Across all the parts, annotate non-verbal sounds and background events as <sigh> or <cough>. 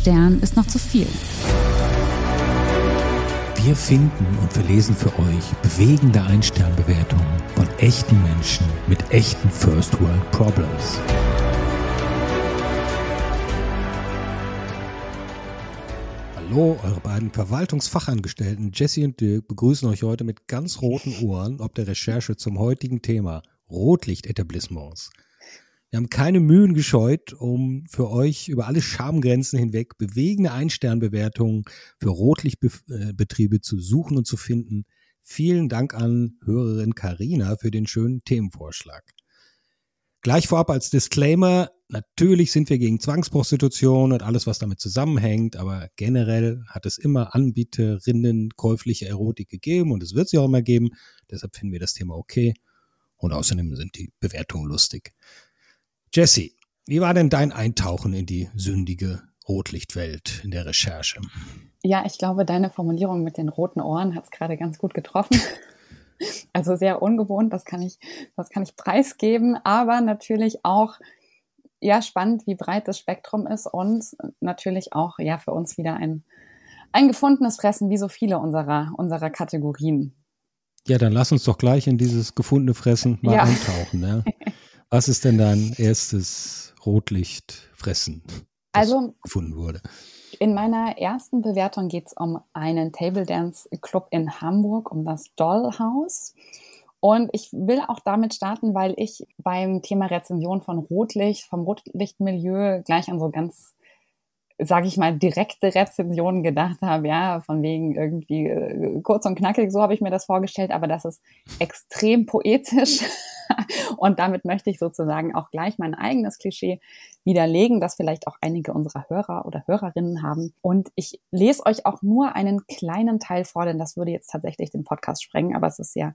Stern ist noch zu viel. Wir finden und verlesen für euch bewegende Einsternbewertungen von echten Menschen mit echten First World Problems. Hallo, eure beiden Verwaltungsfachangestellten Jesse und Dirk begrüßen euch heute mit ganz roten Ohren ob der Recherche zum heutigen Thema Rotlichtetablissements. Wir haben keine Mühen gescheut, um für euch über alle Schamgrenzen hinweg bewegende Einsternbewertungen für Rotlichtbetriebe zu suchen und zu finden. Vielen Dank an Hörerin Karina für den schönen Themenvorschlag. Gleich vorab als Disclaimer, natürlich sind wir gegen Zwangsprostitution und alles, was damit zusammenhängt, aber generell hat es immer Anbieterinnen käufliche Erotik gegeben und es wird sie auch immer geben. Deshalb finden wir das Thema okay. Und außerdem sind die Bewertungen lustig. Jesse, wie war denn dein Eintauchen in die sündige Rotlichtwelt in der Recherche? Ja, ich glaube, deine Formulierung mit den roten Ohren hat es gerade ganz gut getroffen. <laughs> Also sehr ungewohnt, das kann ich, das kann ich preisgeben, aber natürlich auch ja spannend, wie breit das Spektrum ist und natürlich auch ja für uns wieder ein, ein gefundenes Fressen, wie so viele unserer, unserer Kategorien. Ja, dann lass uns doch gleich in dieses gefundene Fressen mal ja. eintauchen. Ja. <laughs> Was ist denn dein erstes Rotlichtfressen, das also, gefunden wurde? In meiner ersten Bewertung geht es um einen Table Dance Club in Hamburg, um das Dollhouse. Und ich will auch damit starten, weil ich beim Thema Rezension von Rotlicht, vom Rotlichtmilieu gleich an so ganz sage ich mal, direkte Rezensionen gedacht habe, ja, von wegen irgendwie äh, kurz und knackig, so habe ich mir das vorgestellt, aber das ist extrem poetisch. <laughs> und damit möchte ich sozusagen auch gleich mein eigenes Klischee widerlegen, das vielleicht auch einige unserer Hörer oder Hörerinnen haben. Und ich lese euch auch nur einen kleinen Teil vor, denn das würde jetzt tatsächlich den Podcast sprengen, aber es ist ja,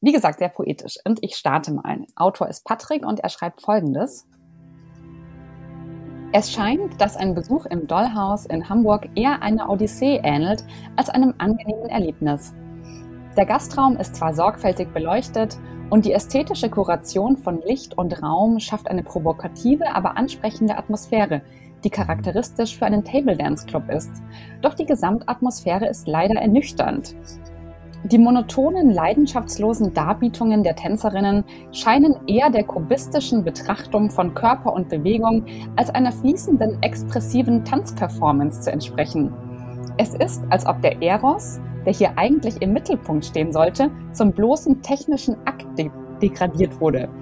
wie gesagt, sehr poetisch. Und ich starte mal. Autor ist Patrick und er schreibt Folgendes. Es scheint, dass ein Besuch im Dollhaus in Hamburg eher einer Odyssee ähnelt als einem angenehmen Erlebnis. Der Gastraum ist zwar sorgfältig beleuchtet und die ästhetische Kuration von Licht und Raum schafft eine provokative, aber ansprechende Atmosphäre, die charakteristisch für einen Table Dance Club ist. Doch die Gesamtatmosphäre ist leider ernüchternd. Die monotonen, leidenschaftslosen Darbietungen der Tänzerinnen scheinen eher der kubistischen Betrachtung von Körper und Bewegung als einer fließenden, expressiven Tanzperformance zu entsprechen. Es ist, als ob der Eros, der hier eigentlich im Mittelpunkt stehen sollte, zum bloßen technischen Akt de degradiert wurde –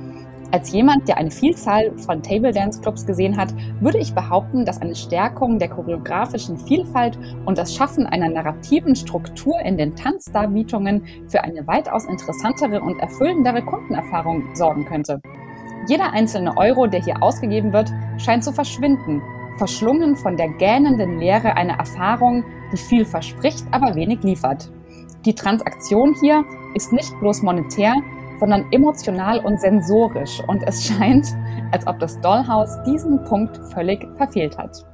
als jemand, der eine Vielzahl von Table Dance Clubs gesehen hat, würde ich behaupten, dass eine Stärkung der choreografischen Vielfalt und das Schaffen einer narrativen Struktur in den Tanzdarbietungen für eine weitaus interessantere und erfüllendere Kundenerfahrung sorgen könnte. Jeder einzelne Euro, der hier ausgegeben wird, scheint zu verschwinden, verschlungen von der gähnenden Leere einer Erfahrung, die viel verspricht, aber wenig liefert. Die Transaktion hier ist nicht bloß monetär, sondern emotional und sensorisch. Und es scheint, als ob das Dollhaus diesen Punkt völlig verfehlt hat.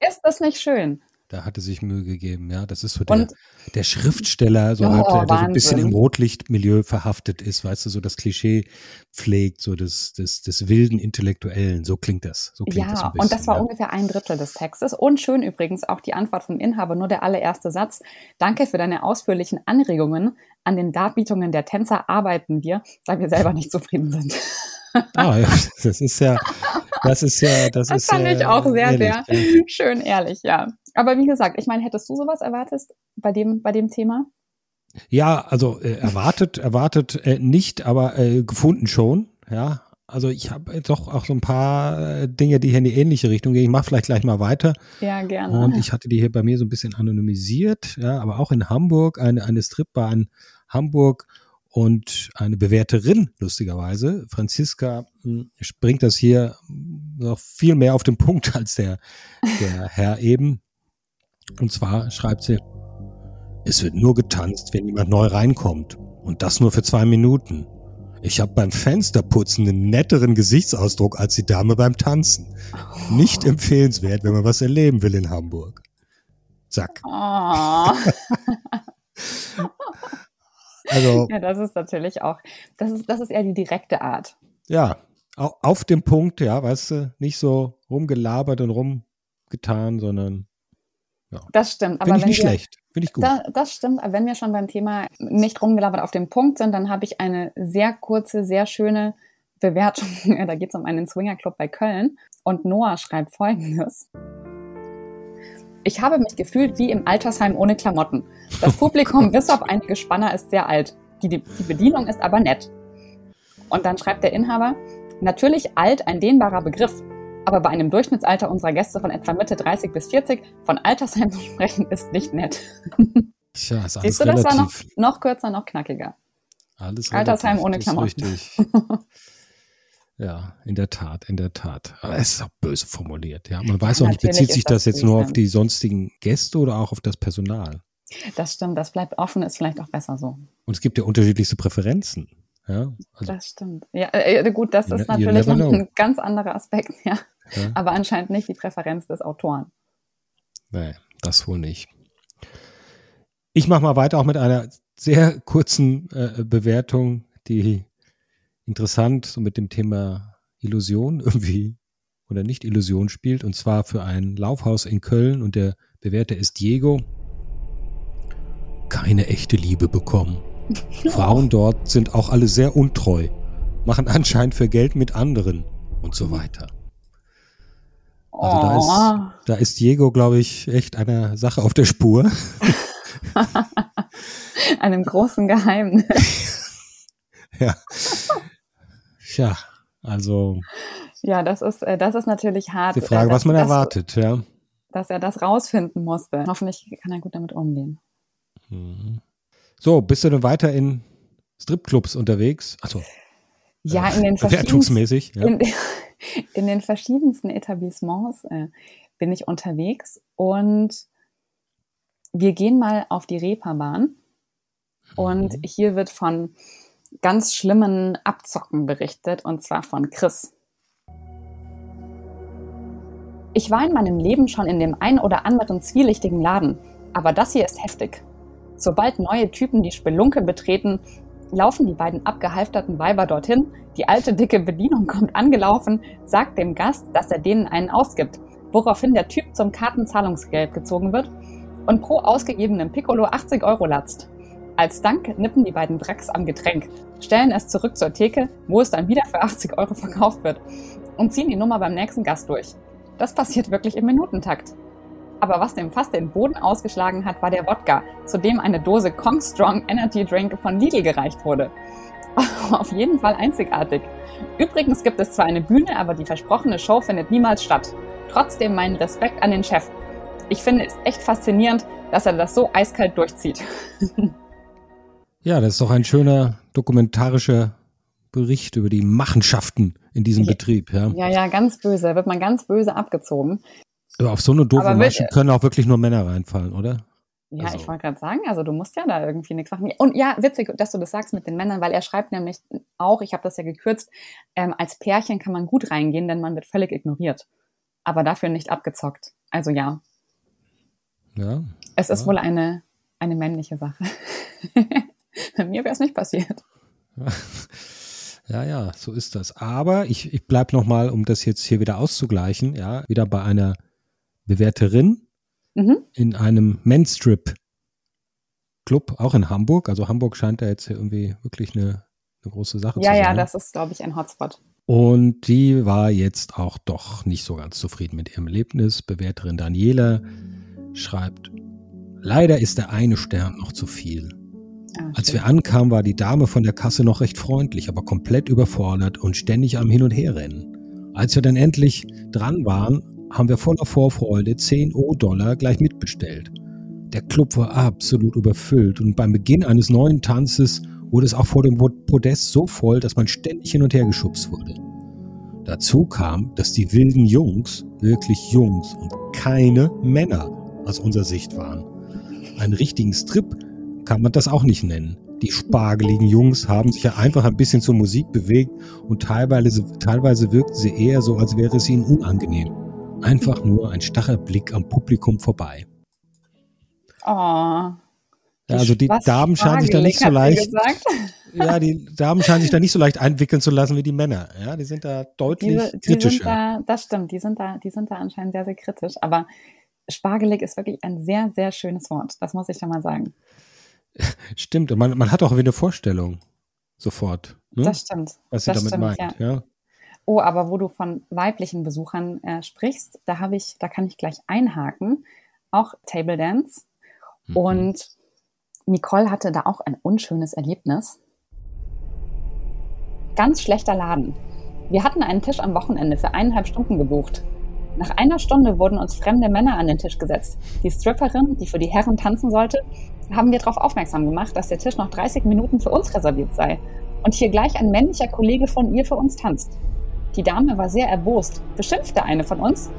Ist das nicht schön? Da hatte sich Mühe gegeben, ja. Das ist so der, der Schriftsteller, so, oh, halt, der so ein bisschen im Rotlichtmilieu verhaftet ist, weißt du, so das Klischee pflegt, so des, des, des wilden Intellektuellen. So klingt das. So klingt ja, das bisschen, und das war ja. ungefähr ein Drittel des Textes. Und schön übrigens auch die Antwort vom Inhaber, nur der allererste Satz. Danke für deine ausführlichen Anregungen. An den Darbietungen der Tänzer arbeiten wir, da wir selber nicht zufrieden sind. Ah, ja, <laughs> das ist ja, das ist ja, das, das ist fand ja ich auch sehr, ehrlich, sehr <laughs> schön ehrlich, ja. Aber wie gesagt, ich meine, hättest du sowas erwartet bei dem, bei dem Thema? Ja, also äh, erwartet, erwartet äh, nicht, aber äh, gefunden schon, ja. Also ich habe doch auch so ein paar äh, Dinge, die hier in die ähnliche Richtung gehen. Ich mache vielleicht gleich mal weiter. Ja, gerne. Und ich hatte die hier bei mir so ein bisschen anonymisiert, ja, aber auch in Hamburg, eine, eine Stripbahn Hamburg und eine Bewerterin, lustigerweise, Franziska, hm, bringt das hier noch viel mehr auf den Punkt als der, der <laughs> Herr eben. Und zwar schreibt sie, es wird nur getanzt, wenn jemand neu reinkommt. Und das nur für zwei Minuten. Ich habe beim Fensterputzen einen netteren Gesichtsausdruck als die Dame beim Tanzen. Nicht empfehlenswert, wenn man was erleben will in Hamburg. Zack. Oh. <laughs> Also, <laughs> ja, das ist natürlich auch, das ist, das ist eher die direkte Art. Ja, auf dem Punkt, ja, weißt du, nicht so rumgelabert und rum getan, sondern ja. Das stimmt. Aber Finde ich nicht wir, schlecht. Finde ich gut. Da, das stimmt. Aber wenn wir schon beim Thema nicht rumgelabert auf dem Punkt sind, dann habe ich eine sehr kurze, sehr schöne Bewertung. <laughs> da geht es um einen Swingerclub bei Köln. Und Noah schreibt folgendes. Ich habe mich gefühlt wie im Altersheim ohne Klamotten. Das <laughs> Publikum bis auf einige Spanner ist sehr alt. Die, die Bedienung ist aber nett. Und dann schreibt der Inhaber, natürlich alt ein dehnbarer Begriff, aber bei einem Durchschnittsalter unserer Gäste von etwa Mitte 30 bis 40 von Altersheim <laughs> zu sprechen, ist nicht nett. Tja, ist Siehst du, das war noch, noch kürzer, noch knackiger. Alles Altersheim ohne Klamotten. Richtig. <laughs> Ja, in der Tat, in der Tat. Aber es ist auch böse formuliert. Ja, man weiß auch nicht, bezieht sich das, das jetzt nur auf die sonstigen Gäste oder auch auf das Personal? Das stimmt, das bleibt offen, ist vielleicht auch besser so. Und es gibt ja unterschiedlichste Präferenzen. Ja, also, das stimmt. Ja, äh, gut, das ist natürlich noch ein ganz anderer Aspekt, <laughs> ja. ja. Aber anscheinend nicht die Präferenz des Autoren. Nee, das wohl nicht. Ich mache mal weiter auch mit einer sehr kurzen äh, Bewertung, die interessant so mit dem Thema Illusion <laughs> irgendwie oder nicht Illusion spielt. Und zwar für ein Laufhaus in Köln und der Bewerter ist Diego. Keine echte Liebe bekommen. <laughs> Frauen dort sind auch alle sehr untreu, machen anscheinend für Geld mit anderen und so weiter. Also da ist, da ist Diego, glaube ich, echt einer Sache auf der Spur. <laughs> Einem großen Geheimnis. ja. Tja, also. Ja, das ist, äh, das ist natürlich hart. Die Frage, dass, was man erwartet, ja. Dass er das rausfinden musste. Hoffentlich kann er gut damit umgehen. Mhm. So, bist du denn weiter in Stripclubs unterwegs? Also ja, in den <laughs> verschiedensten, ja. in, <laughs> in, den verschiedensten Etablissements äh, bin ich unterwegs und wir gehen mal auf die Reeperbahn und mhm. hier wird von ganz schlimmen Abzocken berichtet und zwar von Chris. Ich war in meinem Leben schon in dem ein oder anderen zwielichtigen Laden, aber das hier ist heftig. Sobald neue Typen die Spelunke betreten, laufen die beiden abgehalfterten Weiber dorthin, die alte dicke Bedienung kommt angelaufen, sagt dem Gast, dass er denen einen ausgibt, woraufhin der Typ zum Kartenzahlungsgeld gezogen wird und pro ausgegebenem Piccolo 80 Euro latzt. Als Dank nippen die beiden Drecks am Getränk, stellen es zurück zur Theke, wo es dann wieder für 80 Euro verkauft wird und ziehen die Nummer beim nächsten Gast durch. Das passiert wirklich im Minutentakt. Aber was dem fast den Boden ausgeschlagen hat, war der Wodka, zu dem eine Dose Kong Strong Energy Drink von Lidl gereicht wurde. <laughs> Auf jeden Fall einzigartig. Übrigens gibt es zwar eine Bühne, aber die versprochene Show findet niemals statt. Trotzdem meinen Respekt an den Chef. Ich finde es echt faszinierend, dass er das so eiskalt durchzieht. <laughs> ja, das ist doch ein schöner dokumentarischer Bericht über die Machenschaften in diesem ja, Betrieb. Ja. ja, ja, ganz böse. Wird man ganz böse abgezogen. Auf so eine doofe Masche können auch wirklich nur Männer reinfallen, oder? Ja, also. ich wollte gerade sagen, also du musst ja da irgendwie nichts machen. Und ja, witzig, dass du das sagst mit den Männern, weil er schreibt nämlich auch, ich habe das ja gekürzt, ähm, als Pärchen kann man gut reingehen, denn man wird völlig ignoriert. Aber dafür nicht abgezockt. Also ja. Ja. Es ist wohl eine, eine männliche Sache. <laughs> Bei mir wäre es nicht passiert. <laughs> Ja, ja, so ist das. Aber ich, ich bleibe nochmal, um das jetzt hier wieder auszugleichen, ja, wieder bei einer Bewerterin mhm. in einem Menstrip Club, auch in Hamburg. Also Hamburg scheint da jetzt irgendwie wirklich eine, eine große Sache ja, zu sein. Ja, ja, das ist, glaube ich, ein Hotspot. Und die war jetzt auch doch nicht so ganz zufrieden mit ihrem Erlebnis. Bewerterin Daniela schreibt, leider ist der eine Stern noch zu viel. Ah, Als wir ankamen, war die Dame von der Kasse noch recht freundlich, aber komplett überfordert und ständig am Hin- und Herrennen. Als wir dann endlich dran waren, haben wir voller Vorfreude 10 O-Dollar gleich mitbestellt. Der Club war absolut überfüllt und beim Beginn eines neuen Tanzes wurde es auch vor dem Podest so voll, dass man ständig hin und her geschubst wurde. Dazu kam, dass die wilden Jungs wirklich Jungs und keine Männer aus unserer Sicht waren. Einen richtigen Strip kann man das auch nicht nennen. Die spargeligen Jungs haben sich ja einfach ein bisschen zur Musik bewegt und teilweise, teilweise wirkten sie eher so, als wäre es ihnen unangenehm. Einfach nur ein starrer Blick am Publikum vorbei. Oh. Ja, also die Damen scheinen sich da nicht so leicht. <laughs> ja, die Damen scheinen sich da nicht so leicht einwickeln zu lassen wie die Männer. Ja, die sind da deutlich Diese, die kritischer. sind da, das stimmt, die sind da, die sind da anscheinend sehr, sehr kritisch. Aber spargelig ist wirklich ein sehr, sehr schönes Wort. Das muss ich da mal sagen. <laughs> Stimmt, und man, man hat auch irgendwie eine Vorstellung sofort, ne? Das stimmt. was sie das damit stimmt, meint. Ja. Oh, aber wo du von weiblichen Besuchern äh, sprichst, da habe ich, da kann ich gleich einhaken. Auch Table Dance. Mhm. Und Nicole hatte da auch ein unschönes Erlebnis. Ganz schlechter Laden. Wir hatten einen Tisch am Wochenende für eineinhalb Stunden gebucht. Nach einer Stunde wurden uns fremde Männer an den Tisch gesetzt. Die Stripperin, die für die Herren tanzen sollte, haben wir darauf aufmerksam gemacht, dass der Tisch noch 30 Minuten für uns reserviert sei und hier gleich ein männlicher Kollege von ihr für uns tanzt. Die Dame war sehr erbost, beschimpfte eine von uns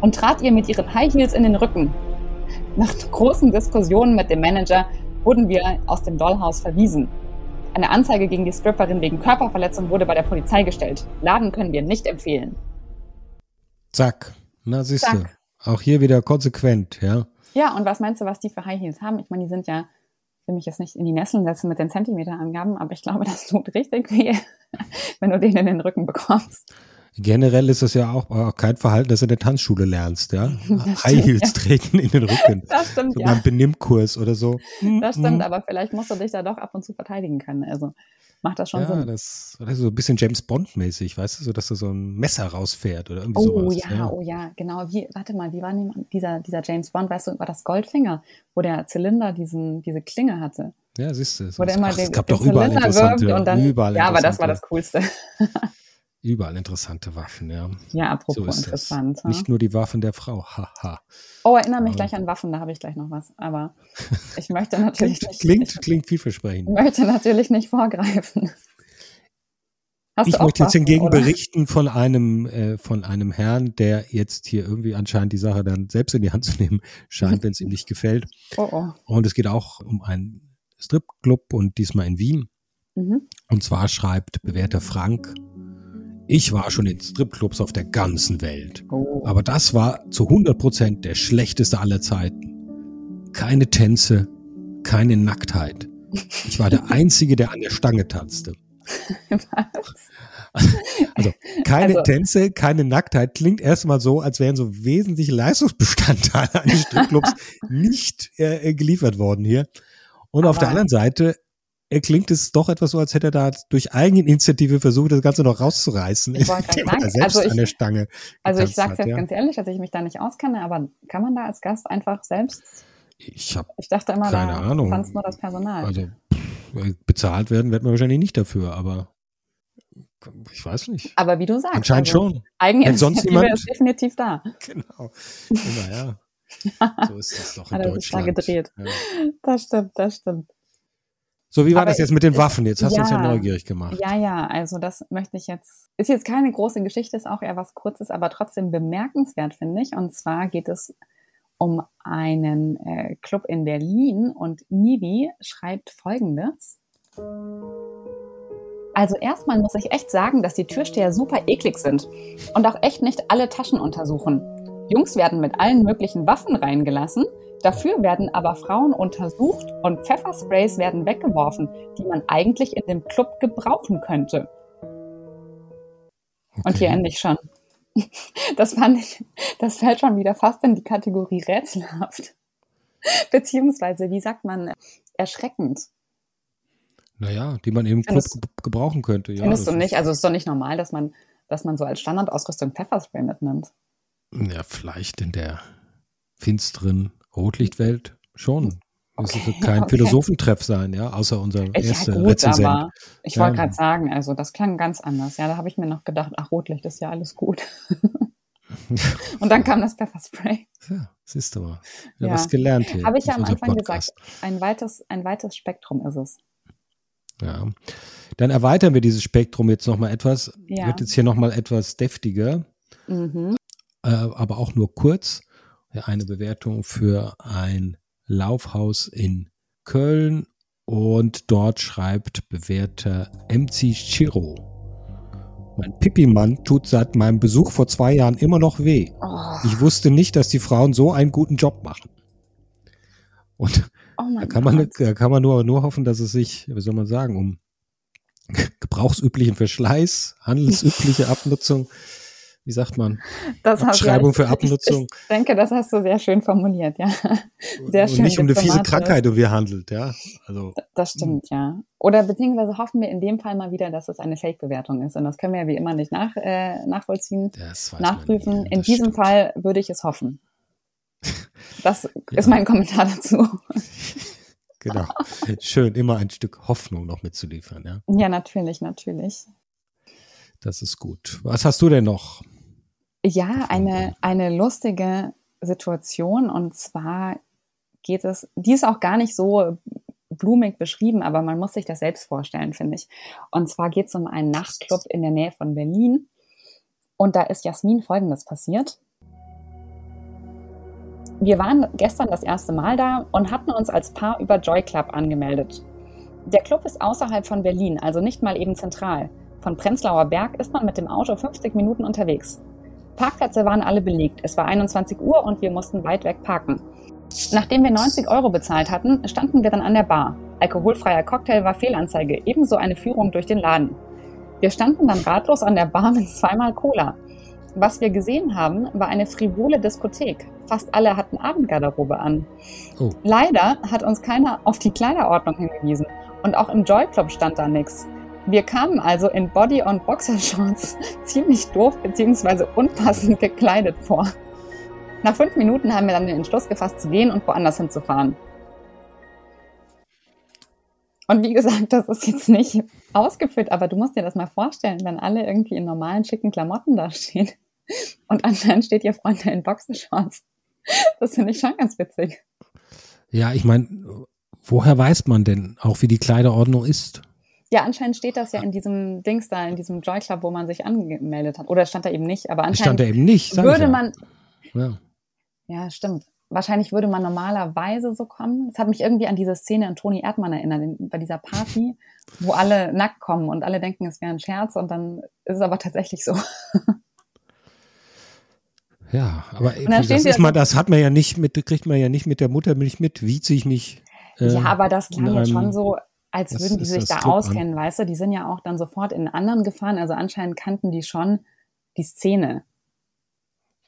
und trat ihr mit ihren High Heels in den Rücken. Nach großen Diskussionen mit dem Manager wurden wir aus dem Dollhaus verwiesen. Eine Anzeige gegen die Stripperin wegen Körperverletzung wurde bei der Polizei gestellt. Laden können wir nicht empfehlen. Zack. Na, siehst du. Auch hier wieder konsequent, ja. Ja, und was meinst du, was die für High Heels haben? Ich meine, die sind ja, ich will mich jetzt nicht in die Nesseln setzen mit den Zentimeterangaben, aber ich glaube, das tut richtig weh, <laughs> wenn du den in den Rücken bekommst. Generell ist das ja auch, auch kein Verhalten, das du in der Tanzschule lernst, ja. <laughs> Das High Heels ja. treten in den Rücken. <laughs> Das stimmt, So ja. beim Benimmkurs oder so. Das stimmt, Mhm. aber vielleicht musst du dich da doch ab und zu verteidigen können. Also macht das schon Ja, Sinn. das, das ist so ein bisschen James Bond-mäßig, weißt du, so dass du so ein Messer rausfährt oder irgendwie Oh sowas. ja, oh ja, genau. Wie, warte mal, wie war denn dieser, dieser James Bond, weißt du, war das Goldfinger, wo der Zylinder diesen, diese Klinge hatte? Ja, siehst du. Wo der immer Ach, den, es gab den doch überall Zylinder interessante, wirft und dann. überall ja, aber das war das Coolste. <laughs> Überall interessante Waffen, ja. Ja, So apropos das. interessant. ha? Nicht nur die Waffen der Frau, haha. Oh, erinnere mich Ja. gleich an Waffen, da habe ich gleich noch was. Aber <laughs> ich möchte natürlich Klingt, nicht. klingt, ich klingt vielversprechend. möchte natürlich nicht vorgreifen. Hast Ich möchte jetzt Waffen, hingegen oder? berichten von einem, äh, von einem Herrn, der jetzt hier irgendwie anscheinend die Sache dann selbst in die Hand zu nehmen scheint, <laughs> wenn es ihm nicht gefällt. Oh, oh. Und es geht auch um einen Stripclub und diesmal in Wien. Mhm. Und zwar schreibt bewährter Frank, ich war schon in Stripclubs auf der ganzen Welt. oh. Aber das war zu 100 Prozent der schlechteste aller Zeiten. Keine Tänze, keine Nacktheit. Ich war der <laughs> Einzige, der an der Stange tanzte. Was? Also keine Also- Tänze, keine Nacktheit klingt erstmal so, als wären so wesentliche Leistungsbestandteile eines <laughs> Stripclubs nicht äh, geliefert worden hier. Und auf der anderen Seite äh, klingt es doch etwas so, als hätte er da durch Eigeninitiative versucht, das Ganze noch rauszureißen, Ich wollte <laughs> gerade er sagen, selbst also ich- an der Stange Also ich sage hat, jetzt ja. ganz ehrlich, dass ich mich da nicht auskenne, aber kann man da als Gast einfach selbst? Ich habe Ich dachte immer, Keine da Ahnung. tanzt nur das Personal. Also bezahlt werden wird man wahrscheinlich nicht dafür, aber ich weiß nicht. aber wie du sagst, Anscheinend also schon. Eigeninitiative ist definitiv da. <laughs> Genau. Immer, ja. So ist das doch in <laughs> Hat er sich da Deutschland. gedreht. Ja. Das stimmt, das stimmt. So, wie war Aber das jetzt mit den Waffen? Jetzt hast du uns ja ja. neugierig gemacht. Ja, ja, also das möchte ich jetzt. Ist jetzt keine große Geschichte, ist auch eher was Kurzes, aber trotzdem bemerkenswert, finde ich. Und zwar geht es um einen äh, Club in Berlin und Nivi schreibt folgendes. Also erstmal muss ich echt sagen, dass die Türsteher super eklig sind und auch echt nicht alle Taschen untersuchen. Jungs werden mit allen möglichen Waffen reingelassen, dafür werden aber Frauen untersucht und Pfeffersprays werden weggeworfen, die man eigentlich in dem Club gebrauchen könnte. Und hier Okay. ende ich schon. <laughs> Das fand ich, das fällt schon wieder fast in die Kategorie rätselhaft. <laughs> Beziehungsweise, wie sagt man, erschreckend. Naja, die man eben im Club gebrauchen könnte. Ja, Findest du nicht? Also es ist doch nicht normal, dass man, dass man so als Standardausrüstung Pfefferspray mitnimmt. Ja, vielleicht in der finsteren Rotlichtwelt schon. Das Okay, wird kein okay. Philosophentreff sein, ja, außer unser erster ja gut, Rezensent. aber ich Ja. wollte gerade sagen, also das klang ganz anders. Ja, da habe ich mir noch gedacht, ach, Rotlicht ist ja alles gut. <laughs> Und dann kam das Pfefferspray. Ja, siehst du mal. Ja, Ja. was gelernt hier. Habe ich ja am Anfang Podcast. gesagt, ein weites, ein weites Spektrum ist es. Ja. Dann erweitern wir dieses Spektrum jetzt nochmal etwas. Ja. Wird jetzt hier nochmal etwas deftiger, Mhm. Äh, aber auch nur kurz. Eine Bewertung für ein Laufhaus in Köln und dort schreibt bewährter MC Chiro. Mein Pipi-Mann tut seit meinem Besuch vor zwei Jahren immer noch weh. Oh, Ich wusste nicht, dass die Frauen so einen guten Job machen. Und oh da kann man, da kann man nur, nur hoffen, dass es sich, wie soll man sagen, um <laughs> gebrauchsüblichen Verschleiß, handelsübliche Abnutzung. Wie sagt man? Das Abschreibung ja, für Abnutzung. Ich, <laughs> ich, denke, das hast du sehr schön formuliert, ja. Sehr schön. Und nicht um eine fiese Krankheit, um wir handelt, ja. Also. Das stimmt, ja. Oder beziehungsweise hoffen wir in dem Fall mal wieder, dass es eine Fake-Bewertung ist. Und das können wir ja wie immer nicht nach, äh, nachvollziehen, nachprüfen. In diesem stimmt. Fall würde ich es hoffen. Das <laughs> ja. ist mein Kommentar dazu. <laughs> Genau. Schön, immer ein Stück Hoffnung noch mitzuliefern, ja. Ja, natürlich, natürlich. Das ist gut. Was hast du denn noch? Ja, eine, eine lustige Situation und zwar geht es, die ist auch gar nicht so blumig beschrieben, aber man muss sich das selbst vorstellen, finde ich. Und zwar geht es um einen Nachtclub in der Nähe von Berlin und da ist Jasmin Folgendes passiert. Wir waren gestern das erste Mal da und hatten uns als Paar über Joy Club angemeldet. Der Club ist außerhalb von Berlin, also nicht mal eben zentral. Von Prenzlauer Berg ist man mit dem Auto 50 Minuten unterwegs. Parkplätze waren alle belegt. Es war 21 Uhr und wir mussten weit weg parken. Nachdem wir 90 Euro bezahlt hatten, standen wir dann an der Bar. Alkoholfreier Cocktail war Fehlanzeige, ebenso eine Führung durch den Laden. Wir standen dann ratlos an der Bar mit zweimal Cola. Was wir gesehen haben, war eine frivole Diskothek. Fast alle hatten Abendgarderobe an. Oh. Leider hat uns keiner auf die Kleiderordnung hingewiesen. Und auch im Joy Club stand da nichts. Wir kamen also in Body- und Boxershorts <laughs> ziemlich doof bzw. unpassend gekleidet vor. Nach fünf Minuten haben wir dann den Entschluss gefasst zu gehen und woanders hinzufahren. Und wie gesagt, das ist jetzt nicht ausgeführt, aber du musst dir das mal vorstellen, wenn alle irgendwie in normalen, schicken Klamotten da stehen <laughs> und anscheinend steht ihr Freund in Boxershorts. Das finde ich schon ganz witzig. Ja, ich meine, woher weiß man denn auch, wie die Kleiderordnung ist? Ja, anscheinend steht das ja in diesem Dings da, in diesem Joy Club, wo man sich angemeldet hat. Oder stand da eben nicht, aber anscheinend stand da eben nicht, würde man. Ja. ja, stimmt. Wahrscheinlich würde man normalerweise so kommen. Das hat mich irgendwie an diese Szene an Toni Erdmann erinnert, bei dieser Party, wo alle nackt kommen und alle denken, es wäre ein Scherz und dann ist es aber tatsächlich so. Ja, aber das ist mal, das hat man ja nicht mit, kriegt man ja nicht mit der Muttermilch mit, wie ziehe ich mich. Äh, ja, aber das klang ja schon so, als das würden die sich da auskennen, an. weißt du? Die sind ja auch dann sofort in anderen gefahren. Also anscheinend kannten die schon die Szene.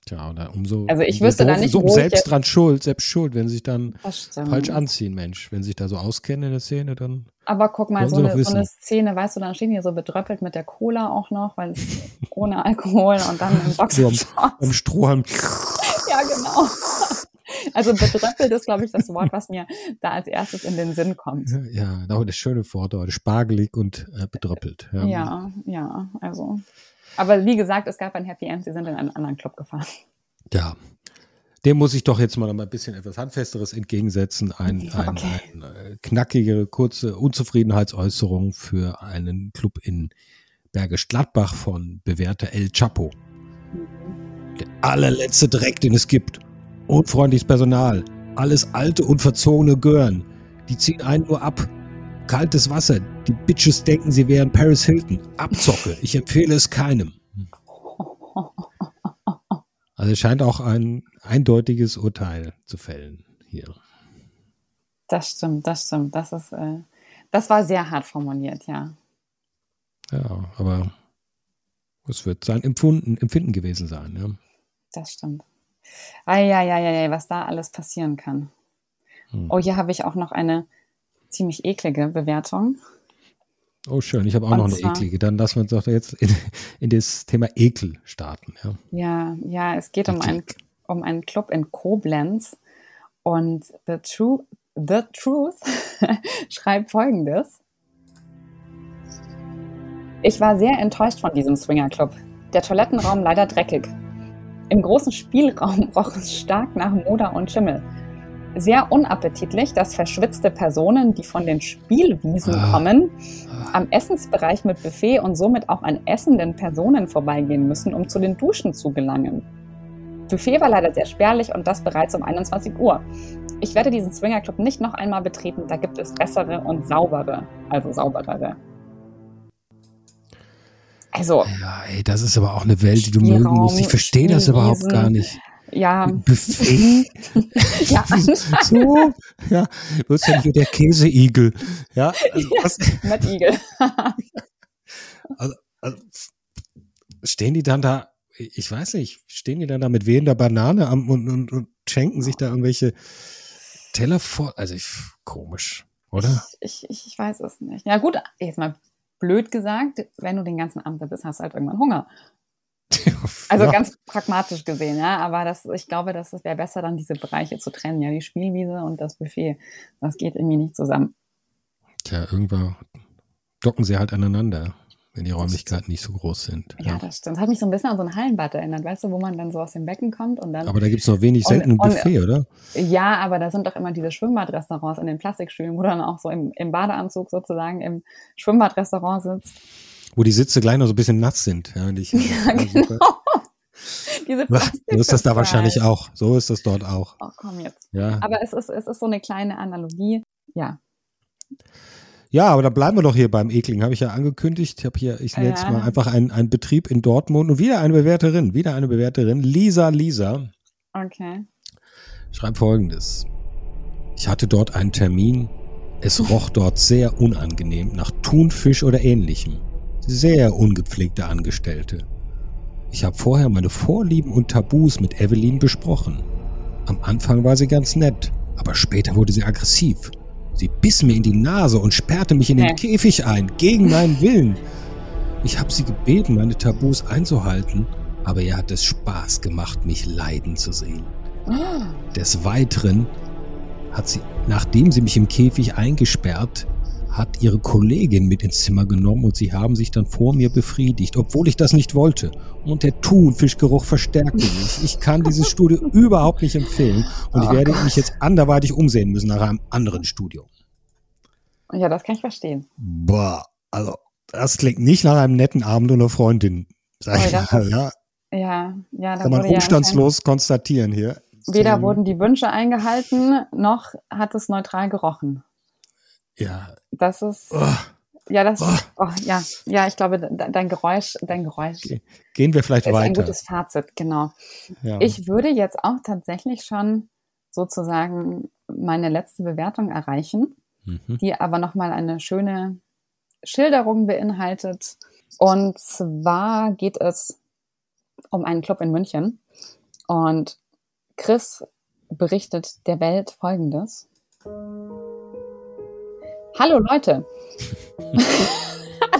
Tja, oder umso. Also ich wüsste da nicht, so selbst dran schuld, selbst schuld, wenn sie sich dann falsch anziehen, Mensch. Wenn sie sich da so auskennen in der Szene, dann. Aber guck mal, so eine, so eine, Szene, weißt du, dann stehen die so bedröppelt mit der Cola auch noch, weil es <laughs> ohne Alkohol und dann im Boxershorts. So am, am Strohhalm. <laughs> ja, genau. Also bedröppelt ist, glaube ich, das Wort, was mir da als erstes in den Sinn kommt. Ja, ja das schöne Wort, spargelig und äh, bedröppelt. Ja. ja, ja, also. Aber wie gesagt, es gab ein Happy End, sie sind in einen anderen Club gefahren. Ja. Dem muss ich doch jetzt mal ein bisschen etwas Handfesteres entgegensetzen. Ein, ein, okay. ein äh, knackige, kurze Unzufriedenheitsäußerung für einen Club in Bergisch Gladbach von bewährter El Chapo. Mhm. Der allerletzte Dreck, den es gibt. Unfreundliches Personal. Alles alte und verzogene Gören. Die ziehen einen nur ab. Kaltes Wasser. Die Bitches denken, sie wären Paris Hilton. Abzocke. Ich empfehle es keinem. Also es scheint auch ein eindeutiges Urteil zu fällen hier. Das stimmt, das stimmt. Das ist, äh, das war sehr hart formuliert, ja. Ja, aber es wird sein Empfunden, Empfinden gewesen sein, ja. Das stimmt. Eieieiei, was da alles passieren kann. Hm. Oh, hier habe ich auch noch eine ziemlich eklige Bewertung. Oh, schön. Ich habe auch Und noch eine eklige. Dann lassen wir uns doch jetzt in, in das Thema Ekel starten. Ja, ja, ja es geht um einen, um einen Club in Koblenz. Und The, True, The Truth <laughs> schreibt folgendes. Ich war sehr enttäuscht von diesem Swinger-Club. Der Toilettenraum leider dreckig. Im großen Spielraum <laughs> roch es stark nach Moder und Schimmel. Sehr unappetitlich, dass verschwitzte Personen, die von den Spielwiesen ah. kommen, am Essensbereich mit Buffet und somit auch an essenden Personen vorbeigehen müssen, um zu den Duschen zu gelangen. Buffet war leider sehr spärlich und das bereits um 21 Uhr. Ich werde diesen Swingerclub nicht noch einmal betreten, da gibt es bessere und saubere, also sauberere. Also. Ja, ey, das ist aber auch eine Welt, die du mögen musst. Ich verstehe das überhaupt gar nicht. Ja. Buffet. <laughs> ja. <laughs> so. Ja. Du bist ja nicht der Käseigel. Ja. Also, ja Igel. <laughs> Also, also, stehen die dann da, ich weiß nicht, stehen die dann da mit wehender Banane am, und, und, und schenken sich da irgendwelche Teller vor? Also ich, komisch, oder? Ich, ich, ich weiß es nicht. Ja gut, jetzt mal blöd gesagt, wenn du den ganzen Abend da bist, hast du halt irgendwann Hunger. <laughs> Also ja. ganz pragmatisch gesehen, ja. Aber das, ich glaube, das wäre besser, dann diese Bereiche zu trennen, ja, die Spielwiese und das Buffet. Das geht irgendwie nicht zusammen. Tja, irgendwann docken sie halt aneinander, wenn die Räumlichkeiten nicht so groß sind. Ja, ja, das stimmt. Das hat mich so ein bisschen an so ein Hallenbad erinnert, weißt du, wo man dann so aus dem Becken kommt und dann. Aber da gibt es noch wenig selten ein Buffet, oder? Ja, aber da sind doch immer diese Schwimmbadrestaurants in den Plastikstühlen, wo dann auch so im, im Badeanzug sozusagen im Schwimmbadrestaurant sitzt. Wo die Sitze gleich noch so ein bisschen nass sind. Ja, ich, <laughs> ja <laughs> genau. Diese <laughs> so ist das da wahrscheinlich auch. So ist das dort auch. Ach komm jetzt. Ja. Aber es ist, es ist so eine kleine Analogie. Ja. Ja, aber da bleiben wir doch hier beim Ekling, habe ich ja angekündigt. Ich habe hier, ich nenne ja. jetzt mal einfach einen, einen Betrieb in Dortmund und wieder eine Bewerterin, wieder eine Bewerterin, Lisa Lisa. Okay. Schreibt folgendes. Ich hatte dort einen Termin. Es roch dort sehr unangenehm nach Thunfisch oder ähnlichem. Sehr ungepflegte Angestellte. Ich habe vorher meine Vorlieben und Tabus mit Evelyn besprochen. Am Anfang war sie ganz nett, aber später wurde sie aggressiv. Sie biss mir in die Nase und sperrte mich in den okay. Käfig ein, gegen meinen Willen. Ich habe sie gebeten, meine Tabus einzuhalten, aber ihr hat es Spaß gemacht, mich leiden zu sehen. Ah. Des Weiteren hat sie, nachdem sie mich im Käfig eingesperrt, hat ihre Kollegin mit ins Zimmer genommen und sie haben sich dann vor mir befriedigt, obwohl ich das nicht wollte. Und der Thunfischgeruch verstärkte <laughs> mich. Ich kann dieses Studio überhaupt nicht empfehlen und ich oh werde Gott. mich jetzt anderweitig umsehen müssen nach einem anderen Studio. Ja, das kann ich verstehen. Boah, also das klingt nicht nach einem netten Abend oder Freundin, sag ich mal, ja. Ja, ja, kann man umstandslos ja konstatieren hier. Weder wurden die Wünsche eingehalten, noch hat es neutral gerochen. Ja. Das ist. Oh. Ja, das, oh. Oh, ja, ja, ich glaube, dein Geräusch, dein Geräusch. Gehen wir vielleicht ist weiter. Ein gutes Fazit, genau. Ja. Ich würde jetzt auch tatsächlich schon sozusagen meine letzte Bewertung erreichen, mhm. die aber nochmal eine schöne Schilderung beinhaltet. Und zwar geht es um einen Club in München. Und Chris berichtet der Welt Folgendes. Hallo Leute. <laughs>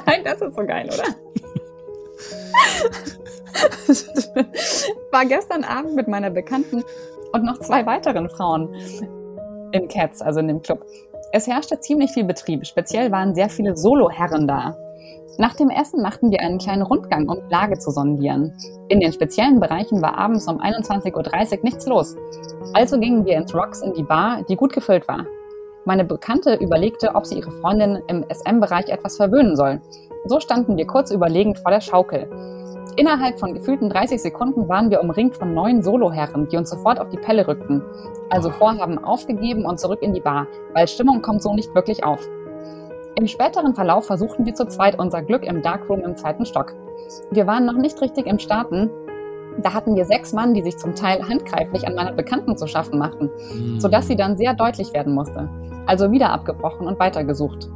Nein, das ist so geil, oder? <laughs> War gestern Abend mit meiner Bekannten und noch zwei weiteren Frauen im Cats, also in dem Club. Es herrschte ziemlich viel Betrieb. Speziell waren sehr viele Soloherren da. Nach dem Essen machten wir einen kleinen Rundgang, um die Lage zu sondieren. In den speziellen Bereichen war abends um 21.30 Uhr nichts los. Also gingen wir ins Rocks in die Bar, die gut gefüllt war. Meine Bekannte überlegte, ob sie ihre Freundin im SM-Bereich etwas verwöhnen soll. So standen wir kurz überlegend vor der Schaukel. Innerhalb von gefühlten 30 Sekunden waren wir umringt von neun Soloherren, die uns sofort auf die Pelle rückten. Also Vorhaben aufgegeben und zurück in die Bar, weil Stimmung kommt so nicht wirklich auf. Im späteren Verlauf versuchten wir zu zweit unser Glück im Darkroom im zweiten Stock. Wir waren noch nicht richtig im Starten, da hatten wir sechs Mann, die sich zum Teil handgreiflich an meiner Bekannten zu schaffen machten, mhm. sodass sie dann sehr deutlich werden musste. Also wieder abgebrochen und weitergesucht.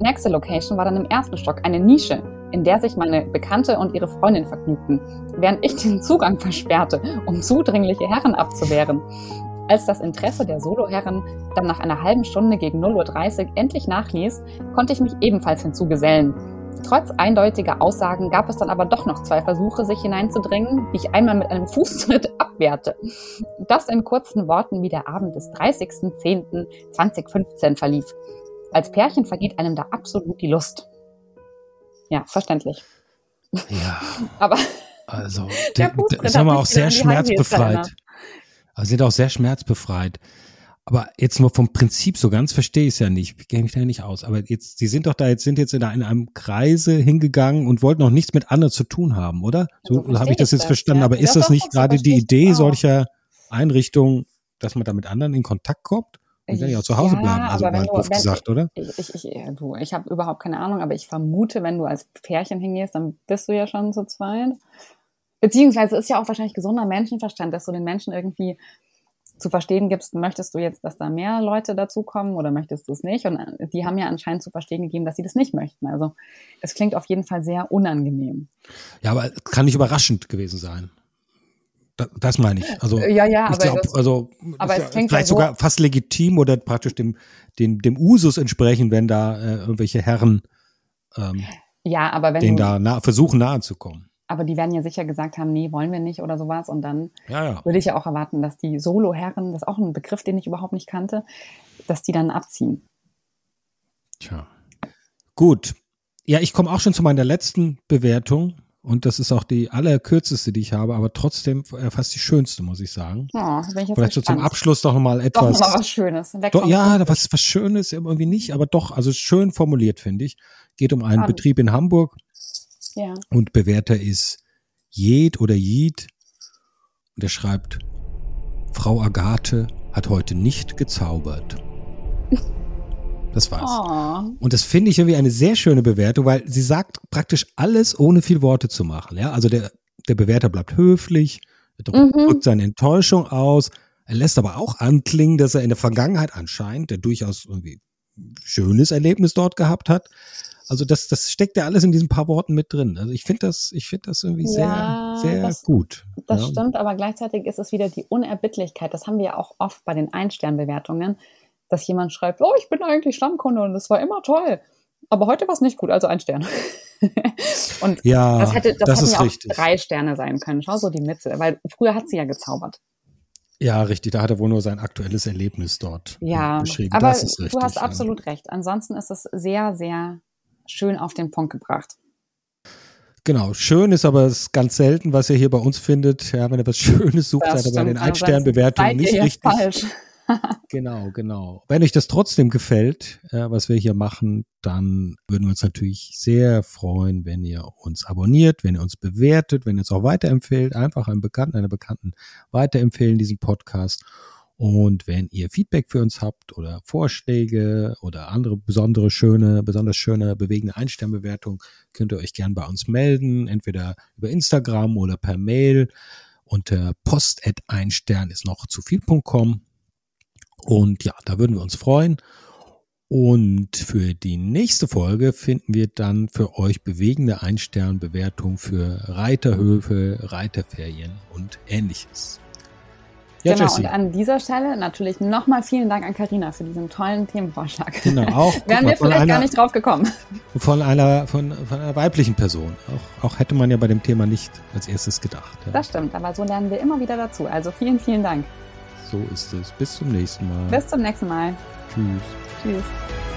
Nächste Location war dann im ersten Stock eine Nische, in der sich meine Bekannte und ihre Freundin vergnügten, während ich den Zugang versperrte, um zudringliche Herren abzuwehren. Als das Interesse der Soloherren dann nach einer halben Stunde gegen 0.30 Uhr endlich nachließ, konnte ich mich ebenfalls hinzugesellen Trotz eindeutiger Aussagen gab es dann aber doch noch zwei Versuche, sich hineinzudrängen, die ich einmal mit einem <laughs> Fußtritt abwehrte. Das in kurzen Worten, wie der Abend des 30.10.2015 verlief. Als Pärchen vergeht einem da absolut die Lust. Ja, verständlich. Ja. <laughs> aber also, der, der, ist aber auch sehr schmerzbefreit. Also sind auch sehr schmerzbefreit. Aber jetzt nur vom Prinzip so ganz verstehe ich es ja nicht. Ich kenne mich da nicht aus. Aber jetzt, Sie sind doch da jetzt, sind jetzt in einem Kreise hingegangen und wollten noch nichts mit anderen zu tun haben, oder? So, so habe ich das jetzt das, verstanden. Ja. Aber ist das, das nicht gerade die Idee auch. solcher Einrichtungen, dass man da mit anderen in Kontakt kommt? Und dann ja auch zu Hause ja, bleiben, also mal doof gesagt, oder? Ich, ich, ich, du, ich habe überhaupt keine Ahnung, aber ich vermute, wenn du als Pärchen hingehst, dann bist du ja schon zu zweit. Beziehungsweise ist ja auch wahrscheinlich gesunder Menschenverstand, dass du den Menschen irgendwie zu verstehen gibst, möchtest du jetzt, dass da mehr Leute dazukommen oder möchtest du es nicht? Und äh, die haben ja anscheinend zu verstehen gegeben, dass sie das nicht möchten. Also es klingt auf jeden Fall sehr unangenehm. Ja, aber kann nicht überraschend gewesen sein. Das, das meine ich. Also, ja, ja, ich aber, glaub, das, also aber es klingt vielleicht so- sogar fast legitim oder praktisch dem, dem, dem Usus entsprechen, wenn da äh, irgendwelche Herren ähm, ja, aber wenn denen du, da nah, versuchen nahe zu kommen. Aber die werden ja sicher gesagt haben, nee, wollen wir nicht oder sowas. Und dann Ja, ja. würde ich ja auch erwarten, dass die Solo-Herren, das ist auch ein Begriff, den ich überhaupt nicht kannte, dass die dann abziehen. Tja. Gut. Ja, ich komme auch schon zu meiner letzten Bewertung. Und das ist auch die allerkürzeste, die ich habe, aber trotzdem äh, fast die schönste, muss ich sagen. Ja, bin ich jetzt Vielleicht so zum. Abschluss doch nochmal Doch etwas. mal was Schönes. Doch, ja, was, was Schönes irgendwie nicht, aber doch, also schön formuliert, finde ich. Geht um einen. Betrieb in Hamburg Ja. und Bewerter ist Jed oder Jid. Und er schreibt, Frau Agathe hat heute nicht gezaubert. Das war's. Oh. Und das finde ich irgendwie eine sehr schöne Bewertung, weil sie sagt praktisch alles, ohne viel Worte zu machen. Ja, also der, der Bewerter bleibt höflich, er drückt Mhm. drückt seine Enttäuschung aus. Er lässt aber auch anklingen, dass er in der Vergangenheit anscheinend der durchaus irgendwie schönes Erlebnis dort gehabt hat. Also das, das steckt ja alles in diesen paar Worten mit drin. Also ich finde das, ich finde das irgendwie Ja, sehr, sehr das- gut. Das ja. stimmt, aber gleichzeitig ist es wieder die Unerbittlichkeit. Das haben wir ja auch oft bei den Einsternbewertungen, dass jemand schreibt, oh, ich bin eigentlich Stammkunde und es war immer toll. Aber heute war es nicht gut, also ein Stern. <laughs> und Ja, das hätte, das das hätten ja auch richtig. drei Sterne sein können. Schau so die Mitte, weil früher hat sie ja gezaubert. Ja, richtig. Da hat er wohl nur sein aktuelles Erlebnis dort äh, Ja, beschrieben. aber das ist richtig. du hast ja. absolut recht. Ansonsten ist es sehr, sehr schön auf den Punkt gebracht. Genau, schön ist aber es ganz selten, was ihr hier bei uns findet. Ja, wenn ihr was <laughs> Schönes sucht, seid ihr bei den Ein-Stern-Bewertungen nicht richtig. falsch. Genau, genau. Wenn euch das trotzdem gefällt, äh, was wir hier machen, dann würden wir uns natürlich sehr freuen, wenn ihr uns abonniert, wenn ihr uns bewertet, wenn ihr uns auch weiterempfehlt, einfach einem Bekannten, einer Bekannten weiterempfehlen diesen Podcast. Und wenn ihr Feedback für uns habt oder Vorschläge oder andere besondere schöne, besonders schöne, bewegende Einsternbewertung, könnt ihr euch gern bei uns melden, entweder über Instagram oder per Mail unter post@einstern ist noch zu viel.com. Und ja, da würden wir uns freuen. Und für die nächste Folge finden wir dann für euch bewegende Einsternbewertung für Reiterhöfe, Reiterferien und ähnliches. Ja, genau, Jessie. und an dieser Stelle natürlich nochmal vielen Dank an Karina für diesen tollen Themenvorschlag. Genau, auch <laughs> Wären wir vielleicht einer, gar nicht drauf gekommen. von einer, von, von einer weiblichen Person. Auch, auch hätte man ja bei dem Thema nicht als erstes gedacht. Ja. Das stimmt, aber so lernen wir immer wieder dazu. Also vielen, vielen Dank. So ist es. Bis zum nächsten Mal. Bis zum nächsten Mal. Tschüss. Tschüss.